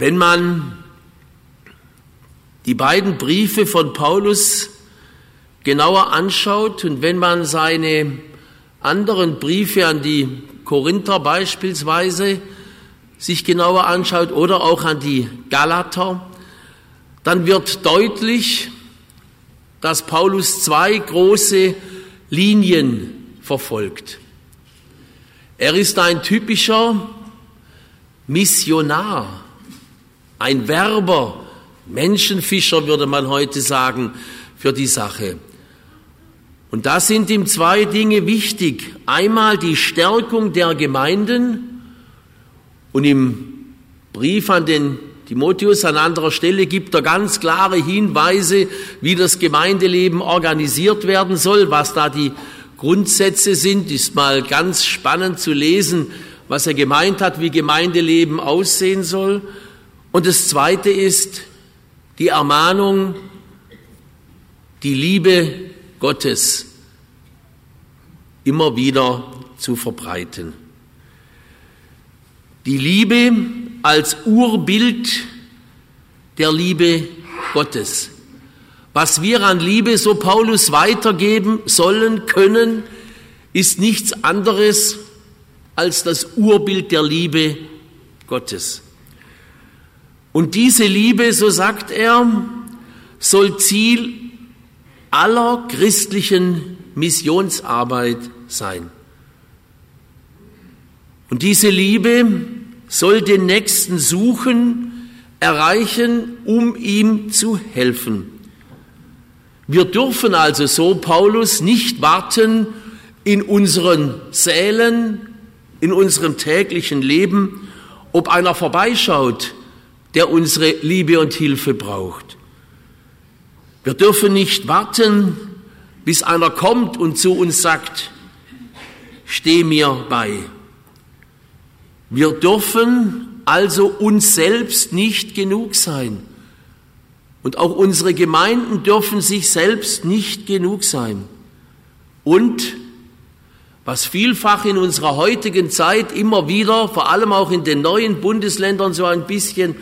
Wenn man die beiden Briefe von Paulus genauer anschaut und wenn man seine anderen Briefe an die Korinther beispielsweise sich genauer anschaut oder auch an die Galater, dann wird deutlich, dass Paulus zwei große Linien verfolgt. Er ist ein typischer Missionar, ein Werber, Menschenfischer würde man heute sagen, für die Sache. Und da sind ihm zwei Dinge wichtig. Einmal die Stärkung der Gemeinden und im Brief an den Timotheus an anderer Stelle gibt er ganz klare Hinweise, wie das Gemeindeleben organisiert werden soll, was da die Grundsätze sind. Ist mal ganz spannend zu lesen, was er gemeint hat, wie Gemeindeleben aussehen soll. Und das Zweite ist die Ermahnung, die Liebe Gottes immer wieder zu verbreiten. Die Liebe als Urbild der Liebe Gottes. Was wir an Liebe, so Paulus, weitergeben sollen, können, ist nichts anderes als das Urbild der Liebe Gottes. Und diese Liebe, so sagt er, soll Ziel aller christlichen Missionsarbeit sein. Und diese Liebe soll den Nächsten suchen, erreichen, um ihm zu helfen. Wir dürfen also so, Paulus, nicht warten in unseren Sälen, in unserem täglichen Leben, ob einer vorbeischaut, der unsere Liebe und Hilfe braucht. Wir dürfen nicht warten, bis einer kommt und zu uns sagt, steh mir bei. Wir dürfen also uns selbst nicht genug sein. Und auch unsere Gemeinden dürfen sich selbst nicht genug sein. Und was vielfach in unserer heutigen Zeit immer wieder, vor allem auch in den neuen Bundesländern so ein bisschen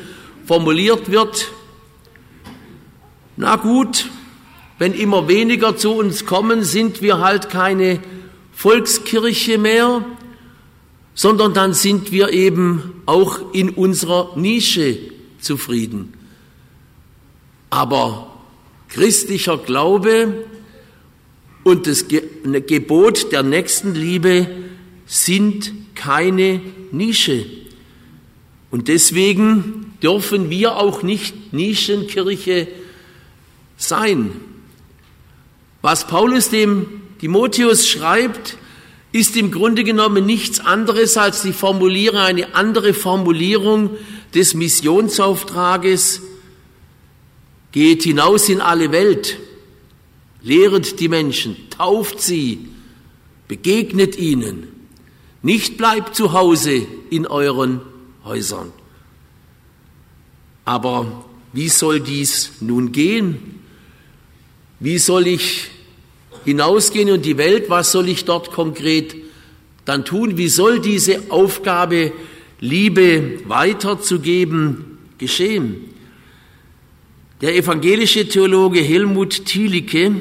formuliert wird, na gut, wenn immer weniger zu uns kommen, sind wir halt keine Volkskirche mehr, sondern dann sind wir eben auch in unserer Nische zufrieden. Aber christlicher Glaube und das Gebot der Nächstenliebe sind keine Nische. Und deswegen dürfen wir auch nicht Nischenkirche sein. Was Paulus dem Timotheus schreibt, ist im Grunde genommen nichts anderes als die Formulierung, eine andere Formulierung des Missionsauftrages. Geht hinaus in alle Welt, lehret die Menschen, tauft sie, begegnet ihnen. Nicht bleibt zu Hause in euren Häusern. Aber wie soll dies nun gehen? Wie soll ich hinausgehen in die Welt? Was soll ich dort konkret dann tun? Wie soll diese Aufgabe, Liebe weiterzugeben, geschehen? Der evangelische Theologe Helmut Thielicke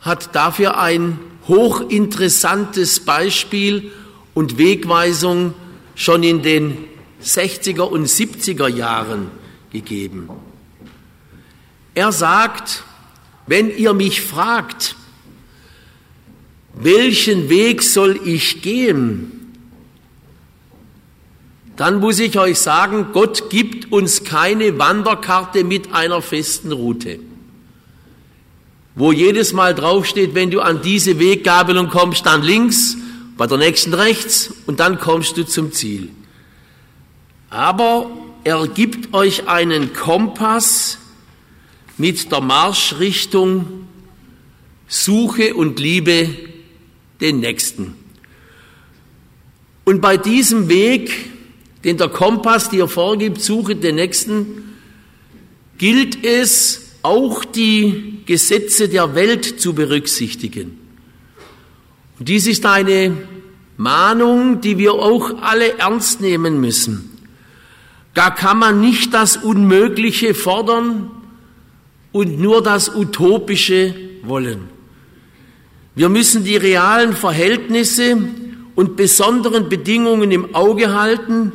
hat dafür ein hochinteressantes Beispiel und Wegweisung schon in den 60er und 70er Jahren gegeben. Er sagt, wenn ihr mich fragt, welchen Weg soll ich gehen, dann muss ich euch sagen, Gott gibt uns keine Wanderkarte mit einer festen Route, wo jedes Mal draufsteht, wenn du an diese Weggabelung kommst, dann links, bei der nächsten rechts und dann kommst du zum Ziel. Aber er gibt euch einen Kompass, mit der Marschrichtung Suche und Liebe den Nächsten. Und bei diesem Weg, den der Kompass dir vorgibt, Suche den Nächsten, gilt es auch die Gesetze der Welt zu berücksichtigen. Und dies ist eine Mahnung, die wir auch alle ernst nehmen müssen. Da kann man nicht das Unmögliche fordern und nur das Utopische wollen. Wir müssen die realen Verhältnisse und besonderen Bedingungen im Auge halten,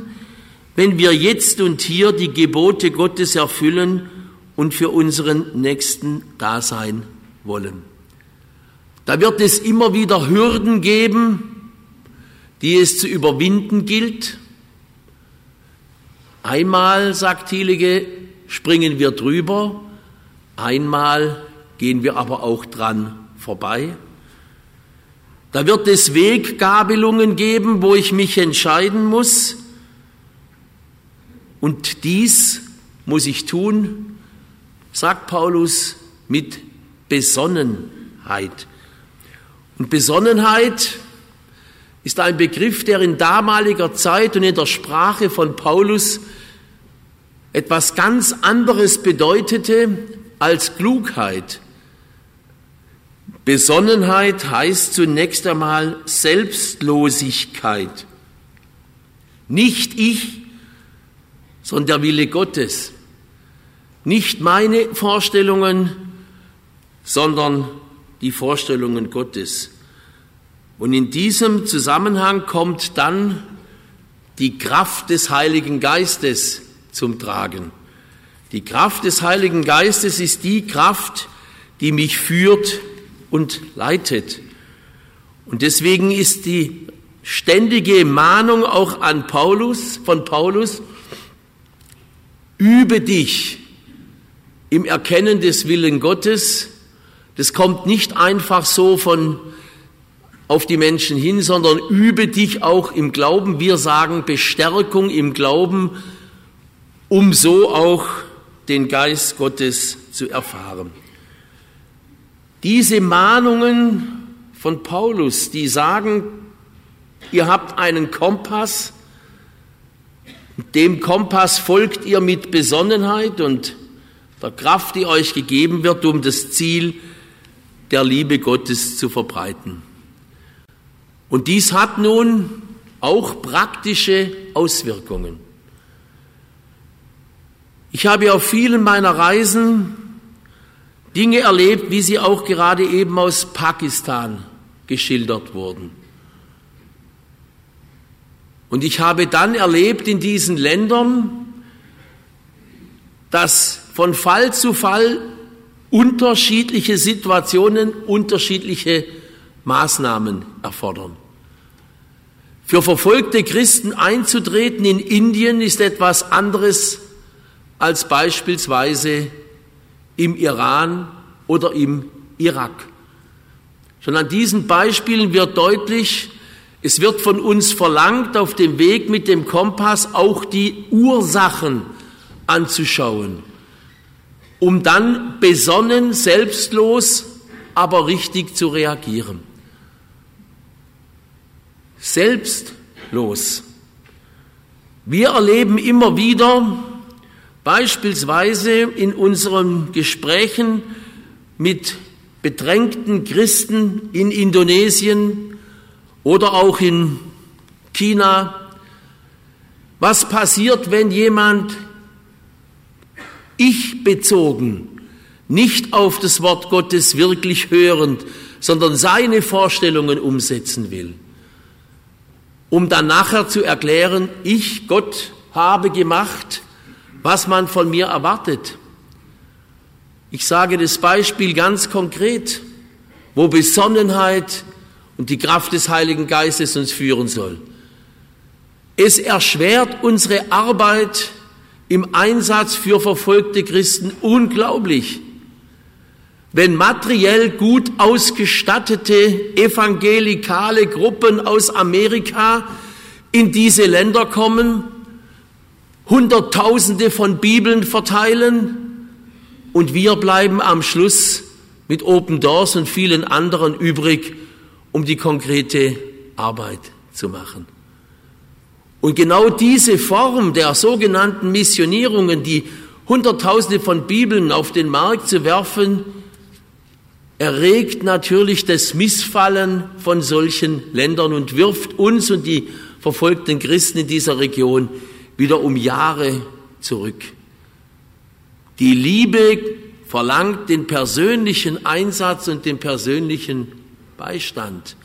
wenn wir jetzt und hier die Gebote Gottes erfüllen und für unseren Nächsten da sein wollen. Da wird es immer wieder Hürden geben, die es zu überwinden gilt. Einmal, sagt Thielige, springen wir drüber, einmal gehen wir aber auch dran vorbei. Da wird es Weggabelungen geben, wo ich mich entscheiden muss. Und dies muss ich tun, sagt Paulus, mit Besonnenheit. Und Besonnenheit ist ein Begriff, der in damaliger Zeit und in der Sprache von Paulus etwas ganz anderes bedeutete als Klugheit. Besonnenheit heißt zunächst einmal Selbstlosigkeit. Nicht ich, sondern der Wille Gottes. Nicht meine Vorstellungen, sondern die Vorstellungen Gottes. Und in diesem Zusammenhang kommt dann die Kraft des Heiligen Geistes zum Tragen. Die Kraft des Heiligen Geistes ist die Kraft, die mich führt und leitet. Und deswegen ist die ständige Mahnung auch an Paulus, von Paulus, übe dich im Erkennen des Willen Gottes. Das kommt nicht einfach so von auf die Menschen hin, sondern übe dich auch im Glauben. Wir sagen Bestärkung im Glauben, um so auch den Geist Gottes zu erfahren. Diese Mahnungen von Paulus, die sagen, ihr habt einen Kompass, dem Kompass folgt ihr mit Besonnenheit und der Kraft, die euch gegeben wird, um das Ziel der Liebe Gottes zu verbreiten. Und dies hat nun auch praktische Auswirkungen. Ich habe auf vielen meiner Reisen Dinge erlebt, wie sie auch gerade eben aus Pakistan geschildert wurden. Und ich habe dann erlebt in diesen Ländern, dass von Fall zu Fall unterschiedliche Situationen unterschiedliche Maßnahmen erfordern. Für verfolgte Christen einzutreten in Indien ist etwas anderes als beispielsweise im Iran oder im Irak. Schon an diesen Beispielen wird deutlich, es wird von uns verlangt, auf dem Weg mit dem Kompass auch die Ursachen anzuschauen, um dann besonnen, selbstlos, aber richtig zu reagieren. Selbstlos. Wir erleben immer wieder, beispielsweise in unseren Gesprächen mit bedrängten Christen in Indonesien oder auch in China, was passiert, wenn jemand ich bezogen, nicht auf das Wort Gottes wirklich hörend, sondern seine Vorstellungen umsetzen will, um dann nachher zu erklären, ich, Gott, habe gemacht, was man von mir erwartet. Ich sage das Beispiel ganz konkret, wo Besonnenheit und die Kraft des Heiligen Geistes uns führen soll. Es erschwert unsere Arbeit im Einsatz für verfolgte Christen unglaublich. Wenn materiell gut ausgestattete evangelikale Gruppen aus Amerika in diese Länder kommen, Hunderttausende von Bibeln verteilen und wir bleiben am Schluss mit Open Doors und vielen anderen übrig, um die konkrete Arbeit zu machen. Und genau diese Form der sogenannten Missionierungen, die Hunderttausende von Bibeln auf den Markt zu werfen, erregt natürlich das Missfallen von solchen Ländern und wirft uns und die verfolgten Christen in dieser Region wieder um Jahre zurück. Die Liebe verlangt den persönlichen Einsatz und den persönlichen Beistand.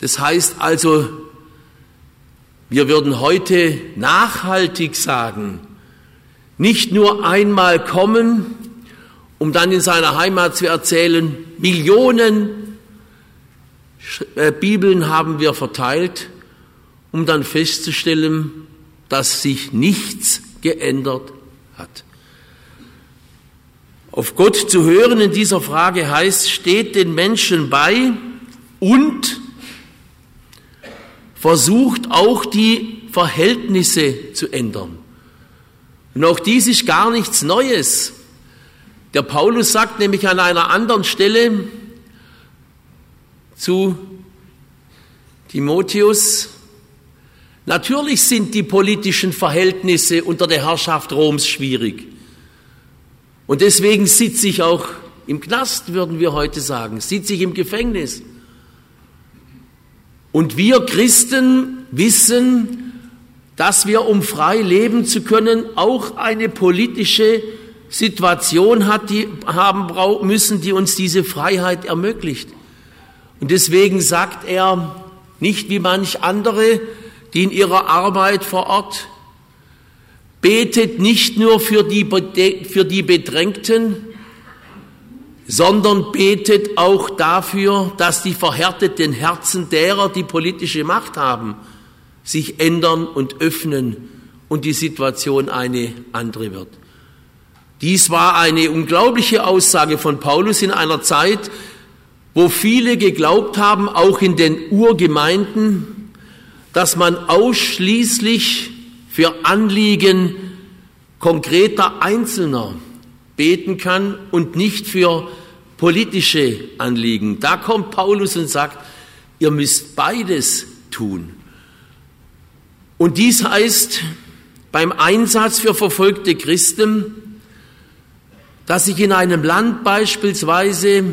Das heißt also, wir würden heute nachhaltig sagen, nicht nur einmal kommen, um dann in seiner Heimat zu erzählen, Millionen äh, Bibeln haben wir verteilt, um dann festzustellen, dass sich nichts geändert hat. Auf Gott zu hören in dieser Frage heißt, steht den Menschen bei und versucht auch die Verhältnisse zu ändern. Und auch dies ist gar nichts Neues. Der Paulus sagt nämlich an einer anderen Stelle zu Timotheus, natürlich sind die politischen Verhältnisse unter der Herrschaft Roms schwierig. Und deswegen sitze ich auch im Knast, würden wir heute sagen, sitze ich im Gefängnis. Und wir Christen wissen, dass wir, um frei leben zu können, auch eine politische Situation hat, die haben müssen, die uns diese Freiheit ermöglicht. Und deswegen sagt er, nicht wie manch andere, die in ihrer Arbeit vor Ort Betet nicht nur für die, für die Bedrängten, sondern betet auch dafür, dass die verhärteten Herzen derer, die politische Macht haben, sich ändern und öffnen und die Situation eine andere wird. Dies war eine unglaubliche Aussage von Paulus in einer Zeit, wo viele geglaubt haben, auch in den Urgemeinden, dass man ausschließlich für Anliegen konkreter Einzelner beten kann und nicht für politische Anliegen. Da kommt Paulus und sagt, ihr müsst beides tun. Und dies heißt beim Einsatz für verfolgte Christen, dass ich in einem Land beispielsweise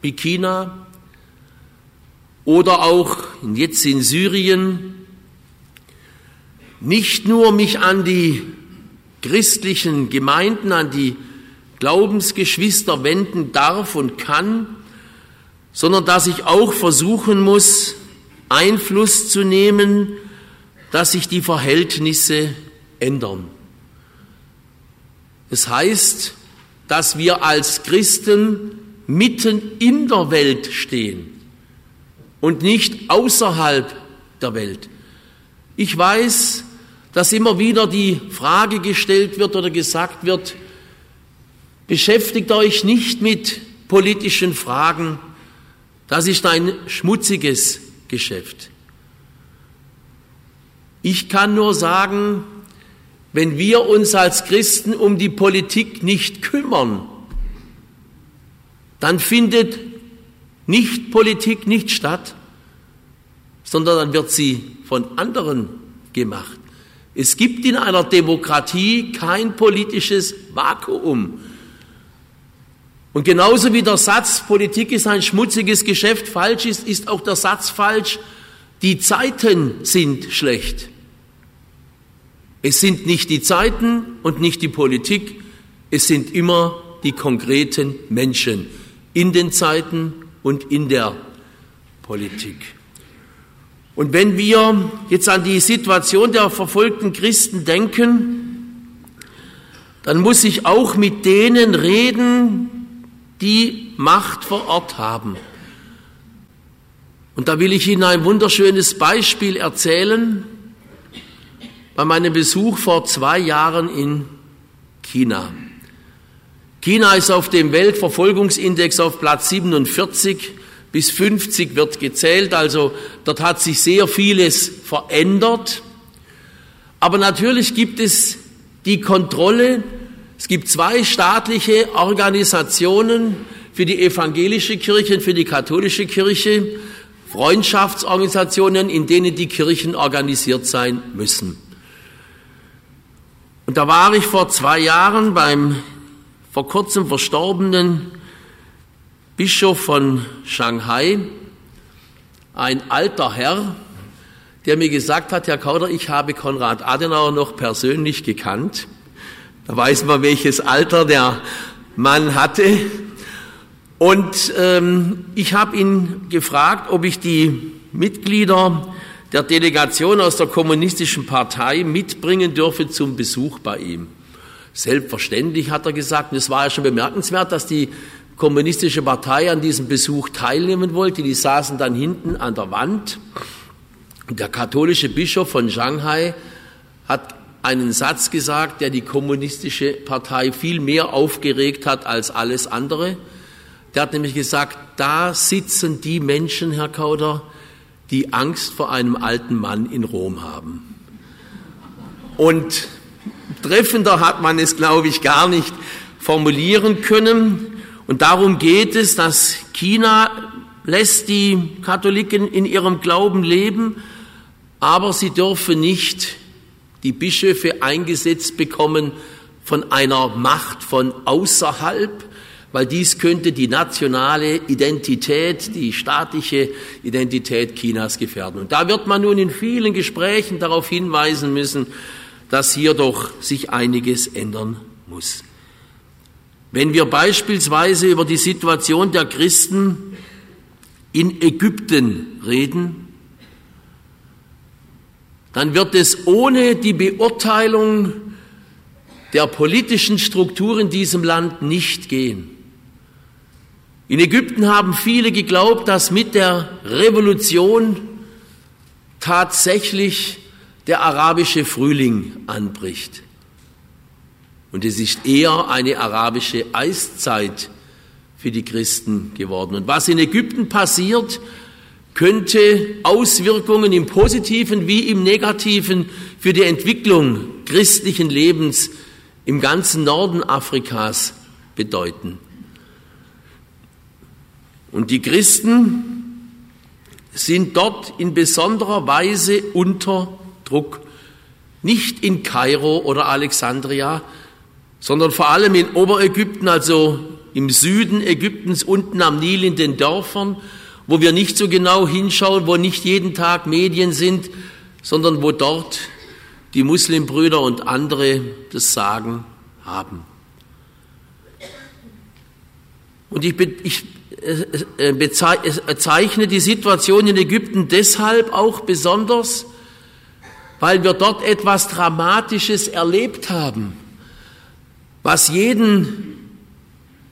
wie China oder auch jetzt in Syrien nicht nur mich an die christlichen Gemeinden, an die Glaubensgeschwister wenden darf und kann, sondern dass ich auch versuchen muss, Einfluss zu nehmen, dass sich die Verhältnisse ändern. Das heißt, dass wir als Christen mitten in der Welt stehen und nicht außerhalb der Welt. Ich weiß, dass immer wieder die Frage gestellt wird oder gesagt wird, beschäftigt euch nicht mit politischen Fragen, das ist ein schmutziges Geschäft. Ich kann nur sagen, wenn wir uns als Christen um die Politik nicht kümmern, dann findet nicht Politik nicht statt, sondern dann wird sie von anderen gemacht. Es gibt in einer Demokratie kein politisches Vakuum. Und genauso wie der Satz, Politik ist ein schmutziges Geschäft, falsch ist, ist auch der Satz falsch, die Zeiten sind schlecht. Es sind nicht die Zeiten und nicht die Politik, es sind immer die konkreten Menschen in den Zeiten und in der Politik. Und wenn wir jetzt an die Situation der verfolgten Christen denken, dann muss ich auch mit denen reden, die Macht vor Ort haben. Und da will ich Ihnen ein wunderschönes Beispiel erzählen bei meinem Besuch vor zwei Jahren in China. China ist auf dem Weltverfolgungsindex auf Platz 47 bis 50 wird gezählt, also dort hat sich sehr vieles verändert. Aber natürlich gibt es die Kontrolle. Es gibt zwei staatliche Organisationen für die evangelische Kirche und für die katholische Kirche, Freundschaftsorganisationen, in denen die Kirchen organisiert sein müssen. Und da war ich vor zwei Jahren beim vor kurzem verstorbenen Bischof von Shanghai, ein alter Herr, der mir gesagt hat, Herr Kauder, ich habe Konrad Adenauer noch persönlich gekannt. Da weiß man, welches Alter der Mann hatte. Und ähm, ich habe ihn gefragt, ob ich die Mitglieder der Delegation aus der Kommunistischen Partei mitbringen dürfe zum Besuch bei ihm. Selbstverständlich hat er gesagt, und es war ja schon bemerkenswert, dass die Kommunistische Partei an diesem Besuch teilnehmen wollte. Die saßen dann hinten an der Wand. Der katholische Bischof von Shanghai hat einen Satz gesagt, der die kommunistische Partei viel mehr aufgeregt hat als alles andere. Der hat nämlich gesagt, da sitzen die Menschen, Herr Kauder, die Angst vor einem alten Mann in Rom haben. Und treffender hat man es, glaube ich, gar nicht formulieren können. Und darum geht es, dass China lässt die Katholiken in ihrem Glauben leben, aber sie dürfen nicht die Bischöfe eingesetzt bekommen von einer Macht von außerhalb, weil dies könnte die nationale Identität, die staatliche Identität Chinas gefährden. Und da wird man nun in vielen Gesprächen darauf hinweisen müssen, dass hier doch sich einiges ändern muss. Wenn wir beispielsweise über die Situation der Christen in Ägypten reden, dann wird es ohne die Beurteilung der politischen Struktur in diesem Land nicht gehen. In Ägypten haben viele geglaubt, dass mit der Revolution tatsächlich der arabische Frühling anbricht. Und es ist eher eine arabische Eiszeit für die Christen geworden. Und was in Ägypten passiert, könnte Auswirkungen im positiven wie im negativen für die Entwicklung christlichen Lebens im ganzen Norden Afrikas bedeuten. Und die Christen sind dort in besonderer Weise unter Druck, nicht in Kairo oder Alexandria, sondern vor allem in Oberägypten, also im Süden Ägyptens, unten am Nil in den Dörfern, wo wir nicht so genau hinschauen, wo nicht jeden Tag Medien sind, sondern wo dort die Muslimbrüder und andere das Sagen haben. Und ich, ich äh, äh, bezeichne die Situation in Ägypten deshalb auch besonders, weil wir dort etwas Dramatisches erlebt haben was jeden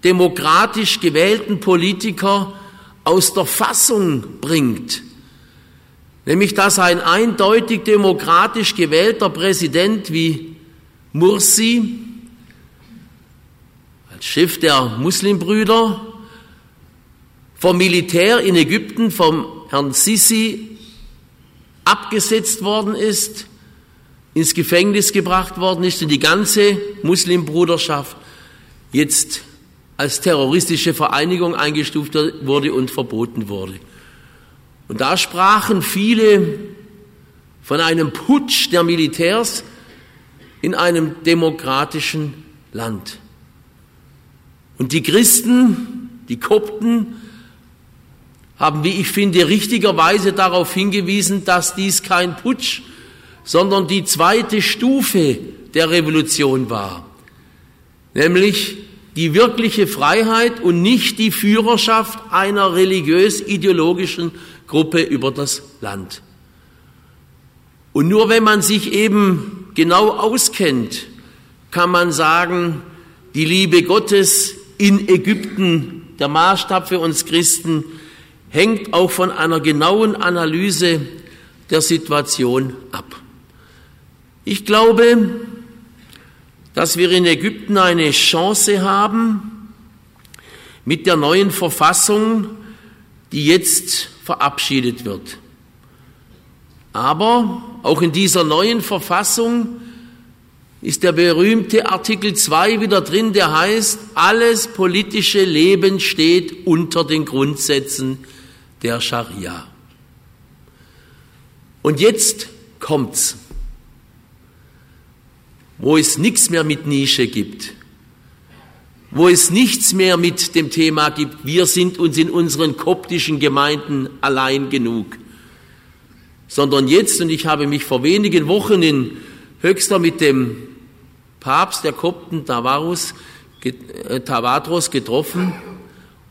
demokratisch gewählten Politiker aus der Fassung bringt, nämlich dass ein eindeutig demokratisch gewählter Präsident wie Mursi als Chef der Muslimbrüder vom Militär in Ägypten, vom Herrn Sisi, abgesetzt worden ist ins Gefängnis gebracht worden ist und die ganze Muslimbruderschaft jetzt als terroristische Vereinigung eingestuft wurde und verboten wurde. Und da sprachen viele von einem Putsch der Militärs in einem demokratischen Land. Und die Christen, die Kopten, haben, wie ich finde, richtigerweise darauf hingewiesen, dass dies kein Putsch sondern die zweite Stufe der Revolution war, nämlich die wirkliche Freiheit und nicht die Führerschaft einer religiös-ideologischen Gruppe über das Land. Und nur wenn man sich eben genau auskennt, kann man sagen, die Liebe Gottes in Ägypten, der Maßstab für uns Christen, hängt auch von einer genauen Analyse der Situation ab. Ich glaube, dass wir in Ägypten eine Chance haben mit der neuen Verfassung, die jetzt verabschiedet wird. Aber auch in dieser neuen Verfassung ist der berühmte Artikel 2 wieder drin, der heißt, alles politische Leben steht unter den Grundsätzen der Scharia. Und jetzt kommt's wo es nichts mehr mit Nische gibt, wo es nichts mehr mit dem Thema gibt, wir sind uns in unseren koptischen Gemeinden allein genug. sondern jetzt, und ich habe mich vor wenigen Wochen in Höxter mit dem Papst der Kopten Tavarus, äh, Tavadros getroffen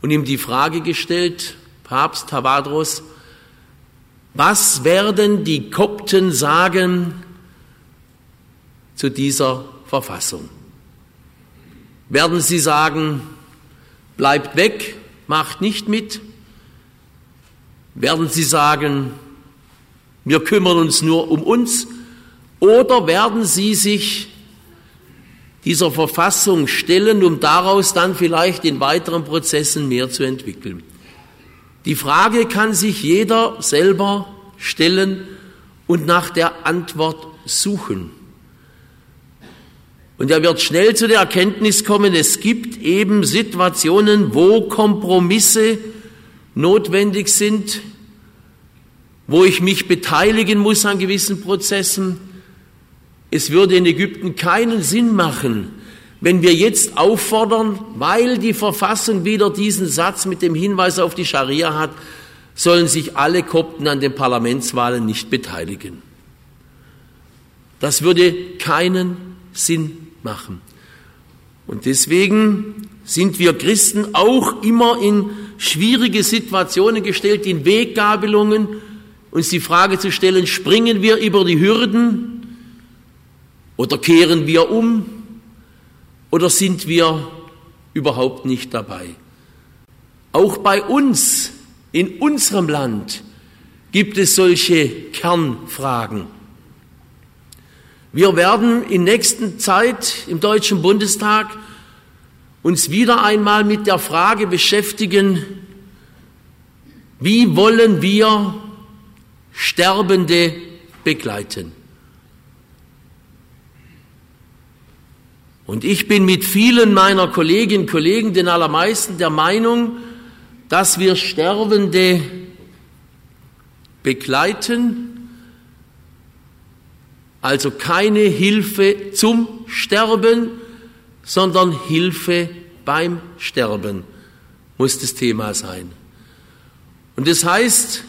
und ihm die Frage gestellt, Papst Tavadros, was werden die Kopten sagen zu dieser Verfassung? Werden sie sagen, bleibt weg, macht nicht mit? Werden sie sagen, wir kümmern uns nur um uns? Oder werden sie sich dieser Verfassung stellen, um daraus dann vielleicht in weiteren Prozessen mehr zu entwickeln? Die Frage kann sich jeder selber stellen und nach der Antwort suchen. Und er wird schnell zu der Erkenntnis kommen, es gibt eben Situationen, wo Kompromisse notwendig sind, wo ich mich beteiligen muss an gewissen Prozessen. Es würde in Ägypten keinen Sinn machen, wenn wir jetzt auffordern, weil die Verfassung wieder diesen Satz mit dem Hinweis auf die Scharia hat, sollen sich alle Kopten an den Parlamentswahlen nicht beteiligen. Das würde keinen Sinn machen. Und deswegen sind wir Christen auch immer in schwierige Situationen gestellt, in Weggabelungen, uns die Frage zu stellen, springen wir über die Hürden oder kehren wir um oder sind wir überhaupt nicht dabei? Auch bei uns, in unserem Land, gibt es solche Kernfragen. Wir werden in nächster Zeit im Deutschen Bundestag uns wieder einmal mit der Frage beschäftigen, wie wollen wir Sterbende begleiten? Und ich bin mit vielen meiner Kolleginnen und Kollegen, den allermeisten, der Meinung, dass wir Sterbende begleiten, also keine Hilfe zum Sterben, sondern Hilfe beim Sterben muss das Thema sein. Und das heißt,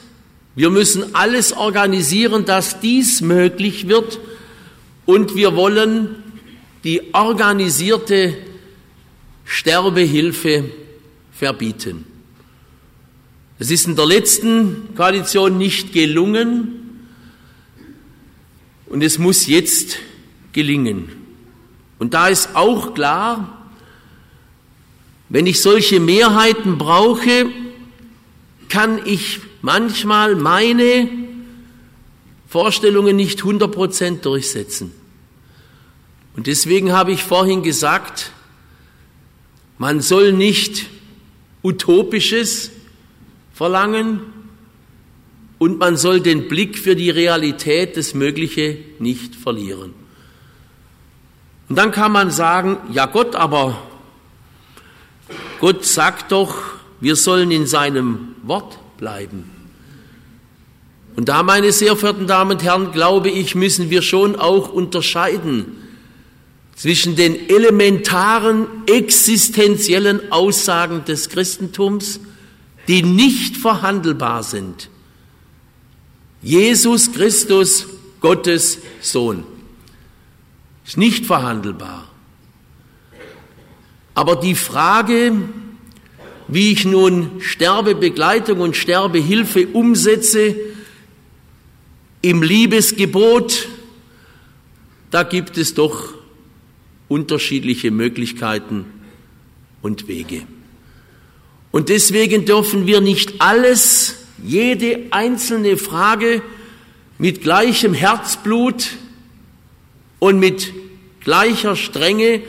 wir müssen alles organisieren, dass dies möglich wird und wir wollen die organisierte Sterbehilfe verbieten. Es ist in der letzten Koalition nicht gelungen und es muss jetzt gelingen. Und da ist auch klar, wenn ich solche Mehrheiten brauche, kann ich manchmal meine Vorstellungen nicht 100% durchsetzen. Und deswegen habe ich vorhin gesagt, man soll nicht Utopisches verlangen und man soll den Blick für die Realität, das Mögliche nicht verlieren. Und dann kann man sagen, ja Gott, aber Gott sagt doch, wir sollen in seinem Wort bleiben. Und da, meine sehr verehrten Damen und Herren, glaube ich, müssen wir schon auch unterscheiden zwischen den elementaren existenziellen Aussagen des Christentums die nicht verhandelbar sind. Jesus Christus, Gottes Sohn, ist nicht verhandelbar. Aber die Frage, wie ich nun Sterbebegleitung und Sterbehilfe umsetze im Liebesgebot, da gibt es doch unterschiedliche Möglichkeiten und Wege. Und deswegen dürfen wir nicht alles, jede einzelne Frage mit gleichem Herzblut und mit gleicher Strenge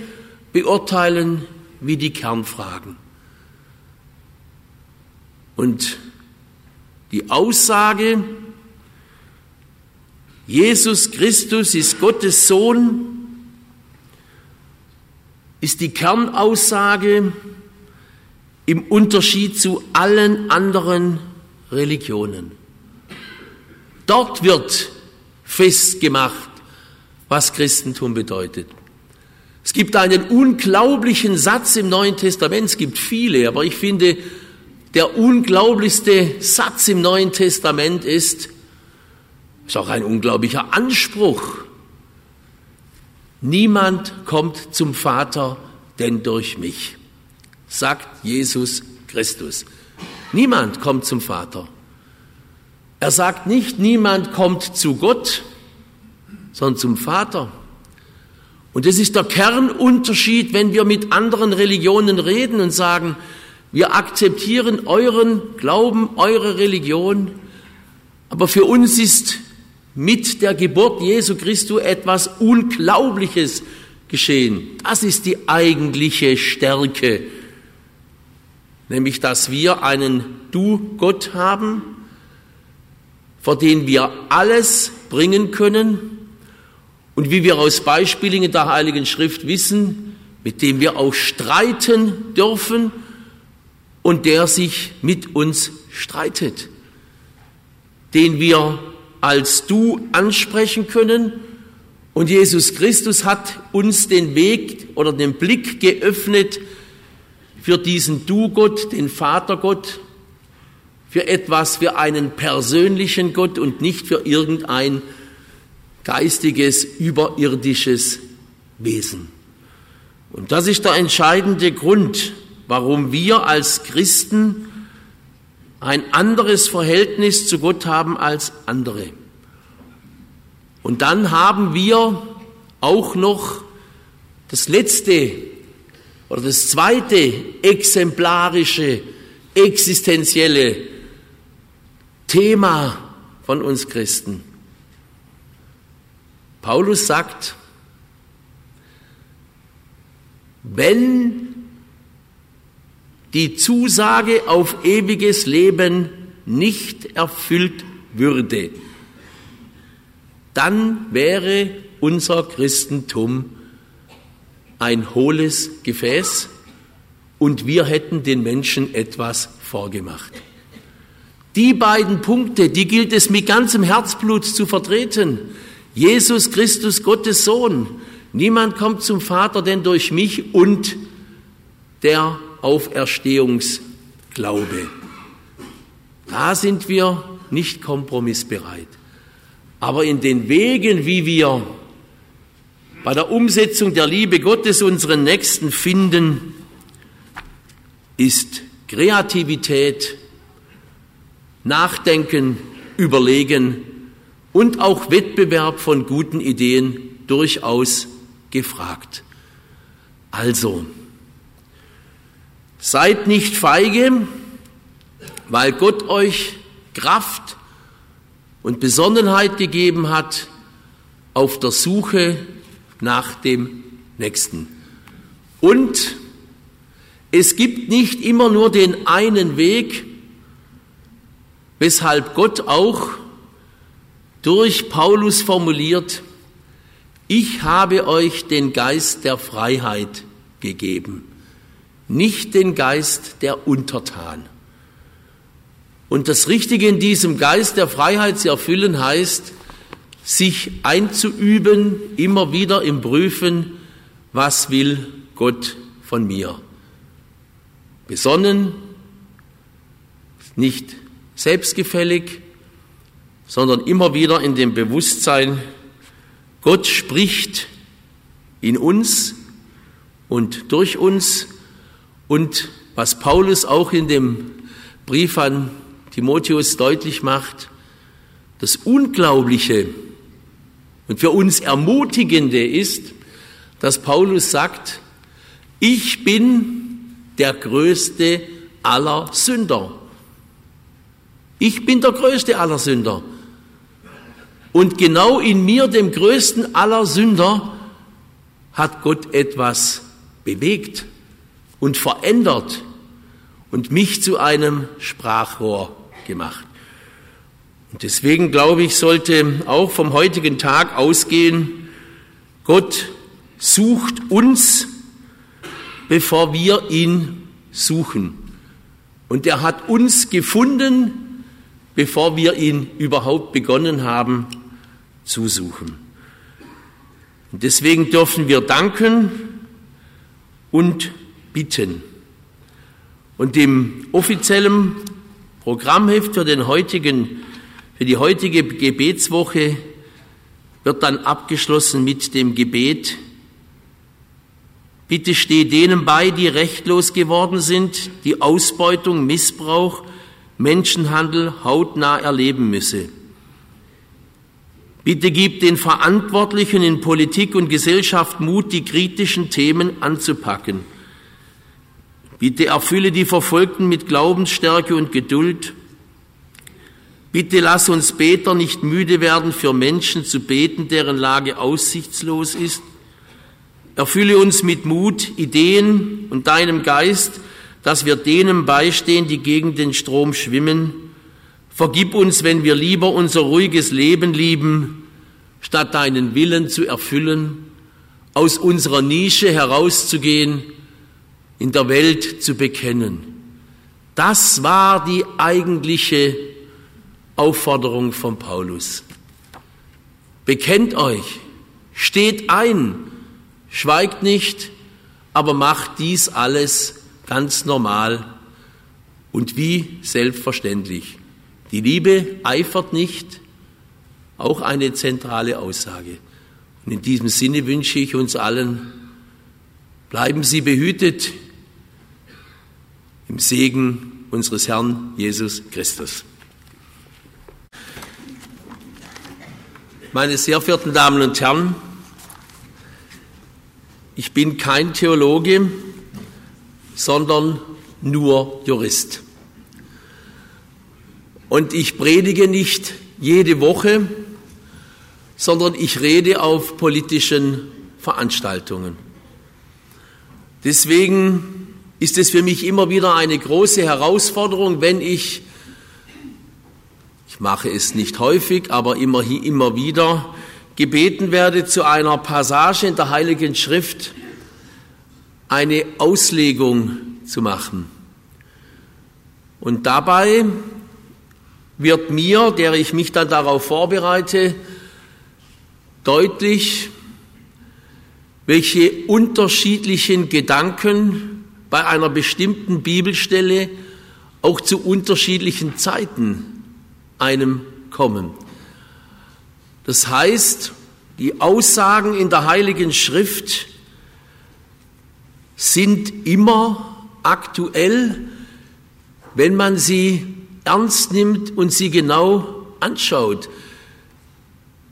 beurteilen wie die Kernfragen. Und die Aussage, Jesus Christus ist Gottes Sohn, ist die Kernaussage, im Unterschied zu allen anderen Religionen. Dort wird festgemacht, was Christentum bedeutet. Es gibt einen unglaublichen Satz im Neuen Testament, es gibt viele, aber ich finde, der unglaublichste Satz im Neuen Testament ist, ist auch ein unglaublicher Anspruch. Niemand kommt zum Vater denn durch mich, sagt Jesus Christus. Niemand kommt zum Vater. Er sagt nicht, niemand kommt zu Gott, sondern zum Vater. Und das ist der Kernunterschied, wenn wir mit anderen Religionen reden und sagen, wir akzeptieren euren Glauben, eure Religion, aber für uns ist mit der Geburt Jesu Christi etwas Unglaubliches geschehen. Das ist die eigentliche Stärke, nämlich dass wir einen Du-Gott haben, vor den wir alles bringen können und wie wir aus Beispielen der Heiligen Schrift wissen, mit dem wir auch streiten dürfen und der sich mit uns streitet, den wir als du ansprechen können. Und Jesus Christus hat uns den Weg oder den Blick geöffnet für diesen Du-Gott, den Vatergott, für etwas, für einen persönlichen Gott und nicht für irgendein geistiges, überirdisches Wesen. Und das ist der entscheidende Grund, warum wir als Christen ein anderes Verhältnis zu Gott haben als andere. Und dann haben wir auch noch das letzte oder das zweite exemplarische, existenzielle Thema von uns Christen. Paulus sagt, wenn die Zusage auf ewiges Leben nicht erfüllt würde, dann wäre unser Christentum ein hohles Gefäß und wir hätten den Menschen etwas vorgemacht. Die beiden Punkte, die gilt es mit ganzem Herzblut zu vertreten. Jesus Christus, Gottes Sohn. Niemand kommt zum Vater denn durch mich und der Auferstehungsglaube. Da sind wir nicht kompromissbereit. Aber in den Wegen, wie wir bei der Umsetzung der Liebe Gottes unseren Nächsten finden, ist Kreativität, Nachdenken, Überlegen und auch Wettbewerb von guten Ideen durchaus gefragt. Also, seid nicht feige, weil Gott euch Kraft und Besonnenheit gegeben hat auf der Suche nach dem Nächsten. Und es gibt nicht immer nur den einen Weg, weshalb Gott auch durch Paulus formuliert, ich habe euch den Geist der Freiheit gegeben, nicht den Geist der Untertan. Und das Richtige in diesem Geist der Freiheit zu erfüllen heißt, sich einzuüben, immer wieder im Prüfen, was will Gott von mir. Besonnen, nicht selbstgefällig, sondern immer wieder in dem Bewusstsein, Gott spricht in uns und durch uns und was Paulus auch in dem Brief an Timotheus deutlich macht, das Unglaubliche und für uns Ermutigende ist, dass Paulus sagt, ich bin der größte aller Sünder. Ich bin der größte aller Sünder. Und genau in mir, dem größten aller Sünder, hat Gott etwas bewegt und verändert und mich zu einem Sprachrohr gemacht. Und deswegen glaube ich, sollte auch vom heutigen Tag ausgehen, Gott sucht uns, bevor wir ihn suchen. Und er hat uns gefunden, bevor wir ihn überhaupt begonnen haben zu suchen. Und deswegen dürfen wir danken und bitten. Und im offiziellen Programmheft für den heutigen, Für die heutige Gebetswoche wird dann abgeschlossen mit dem Gebet, Bitte steh denen bei, die rechtlos geworden sind, die Ausbeutung, Missbrauch, Menschenhandel hautnah erleben müsse. Bitte gib den Verantwortlichen in Politik und Gesellschaft Mut, die kritischen Themen anzupacken. Bitte erfülle die Verfolgten mit Glaubensstärke und Geduld. Bitte lass uns Beter nicht müde werden, für Menschen zu beten, deren Lage aussichtslos ist. Erfülle uns mit Mut, Ideen und deinem Geist, dass wir denen beistehen, die gegen den Strom schwimmen. Vergib uns, wenn wir lieber unser ruhiges Leben lieben, statt deinen Willen zu erfüllen, aus unserer Nische herauszugehen, in der Welt zu bekennen. Das war die eigentliche Aufforderung von Paulus. Bekennt euch, steht ein, schweigt nicht, aber macht dies alles ganz normal und wie selbstverständlich. Die Liebe eifert nicht, auch eine zentrale Aussage. Und in diesem Sinne wünsche ich uns allen, bleiben Sie behütet im Segen unseres Herrn Jesus Christus. Meine sehr verehrten Damen und Herren, ich bin kein Theologe, sondern nur Jurist. Und ich predige nicht jede Woche, sondern ich rede auf politischen Veranstaltungen. Deswegen ist es für mich immer wieder eine große Herausforderung, wenn ich, ich mache es nicht häufig, aber immer, immer wieder, gebeten werde, zu einer Passage in der Heiligen Schrift eine Auslegung zu machen. Und dabei wird mir, der ich mich dann darauf vorbereite, deutlich, welche unterschiedlichen Gedanken bei einer bestimmten Bibelstelle auch zu unterschiedlichen Zeiten einem kommen. Das heißt, die Aussagen in der Heiligen Schrift sind immer aktuell, wenn man sie ernst nimmt und sie genau anschaut.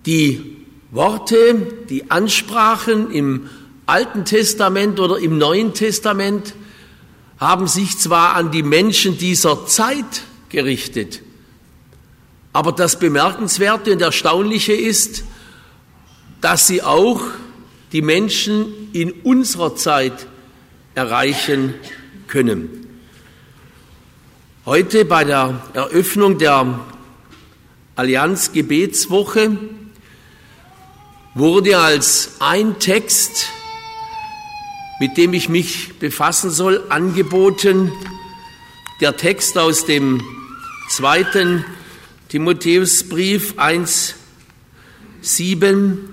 Die Worte, die Ansprachen im Alten Testament oder im Neuen Testament haben sich zwar an die Menschen dieser Zeit gerichtet, aber das Bemerkenswerte und Erstaunliche ist, dass sie auch die Menschen in unserer Zeit erreichen können. Heute bei der Eröffnung der Allianz Gebetswoche wurde als ein Text, mit dem ich mich befassen soll, angeboten, der Text aus dem zweiten Timotheusbrief 1, 7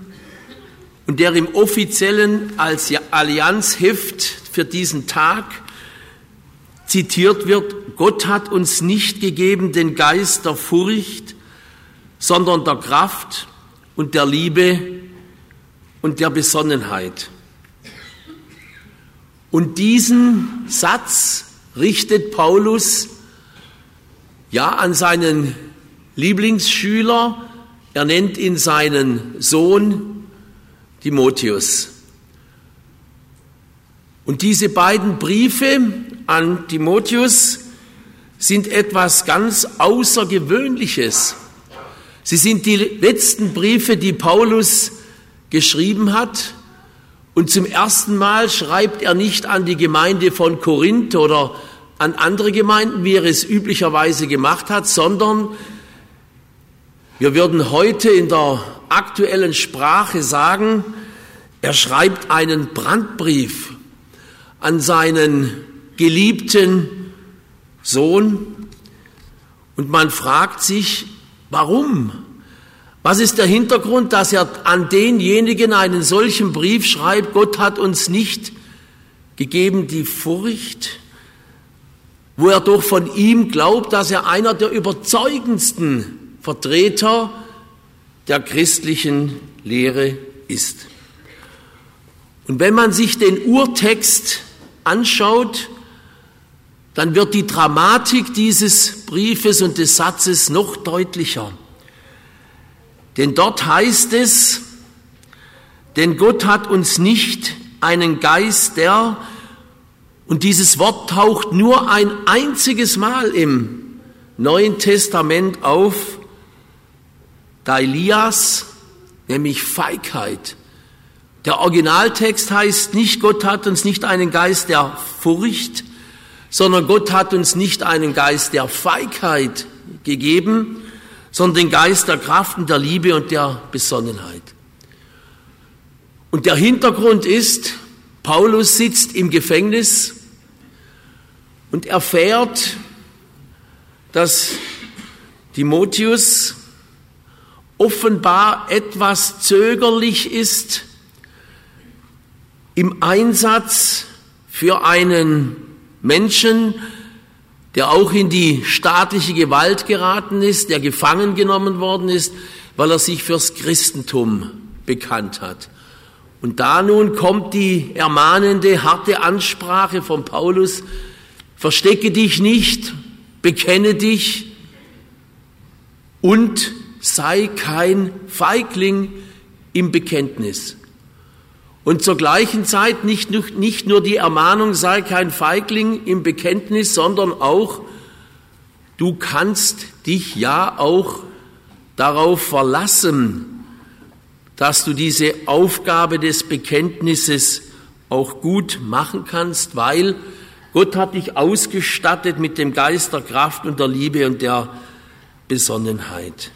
und der im offiziellen als Allianzheft für diesen Tag zitiert wird, Gott hat uns nicht gegeben den Geist der Furcht, sondern der Kraft und der Liebe und der Besonnenheit. Und diesen Satz richtet Paulus ja an seinen Lieblingsschüler, er nennt ihn seinen Sohn Timotheus. Und diese beiden Briefe an Timotheus sind etwas ganz Außergewöhnliches. Sie sind die letzten Briefe, die Paulus geschrieben hat. Und zum ersten Mal schreibt er nicht an die Gemeinde von Korinth oder an andere Gemeinden, wie er es üblicherweise gemacht hat, sondern wir würden heute in der aktuellen Sprache sagen, er schreibt einen Brandbrief an seinen geliebten Sohn und man fragt sich, warum? Was ist der Hintergrund, dass er an denjenigen einen solchen Brief schreibt, Gott hat uns nicht gegeben die Furcht, wo er doch von ihm glaubt, dass er einer der überzeugendsten Vertreter der christlichen Lehre ist. Und wenn man sich den Urtext anschaut, dann wird die Dramatik dieses Briefes und des Satzes noch deutlicher. Denn dort heißt es, denn Gott hat uns nicht einen Geist der, und dieses Wort taucht nur ein einziges Mal im Neuen Testament auf, da Elias, nämlich Feigheit. Der Originaltext heißt nicht, Gott hat uns nicht einen Geist der Furcht, sondern Gott hat uns nicht einen Geist der Feigheit gegeben, sondern den Geist der Kraft und der Liebe und der Besonnenheit. Und der Hintergrund ist, Paulus sitzt im Gefängnis und erfährt, dass Timotheus offenbar etwas zögerlich ist im Einsatz für einen Menschen, der auch in die staatliche Gewalt geraten ist, der gefangen genommen worden ist, weil er sich fürs Christentum bekannt hat. Und da nun kommt die ermahnende, harte Ansprache von Paulus, verstecke dich nicht, bekenne dich und sei kein Feigling im Bekenntnis. Und zur gleichen Zeit nicht, nicht nur die Ermahnung, sei kein Feigling im Bekenntnis, sondern auch, du kannst dich ja auch darauf verlassen, dass du diese Aufgabe des Bekenntnisses auch gut machen kannst, weil Gott hat dich ausgestattet mit dem Geist der Kraft und der Liebe und der Besonnenheit.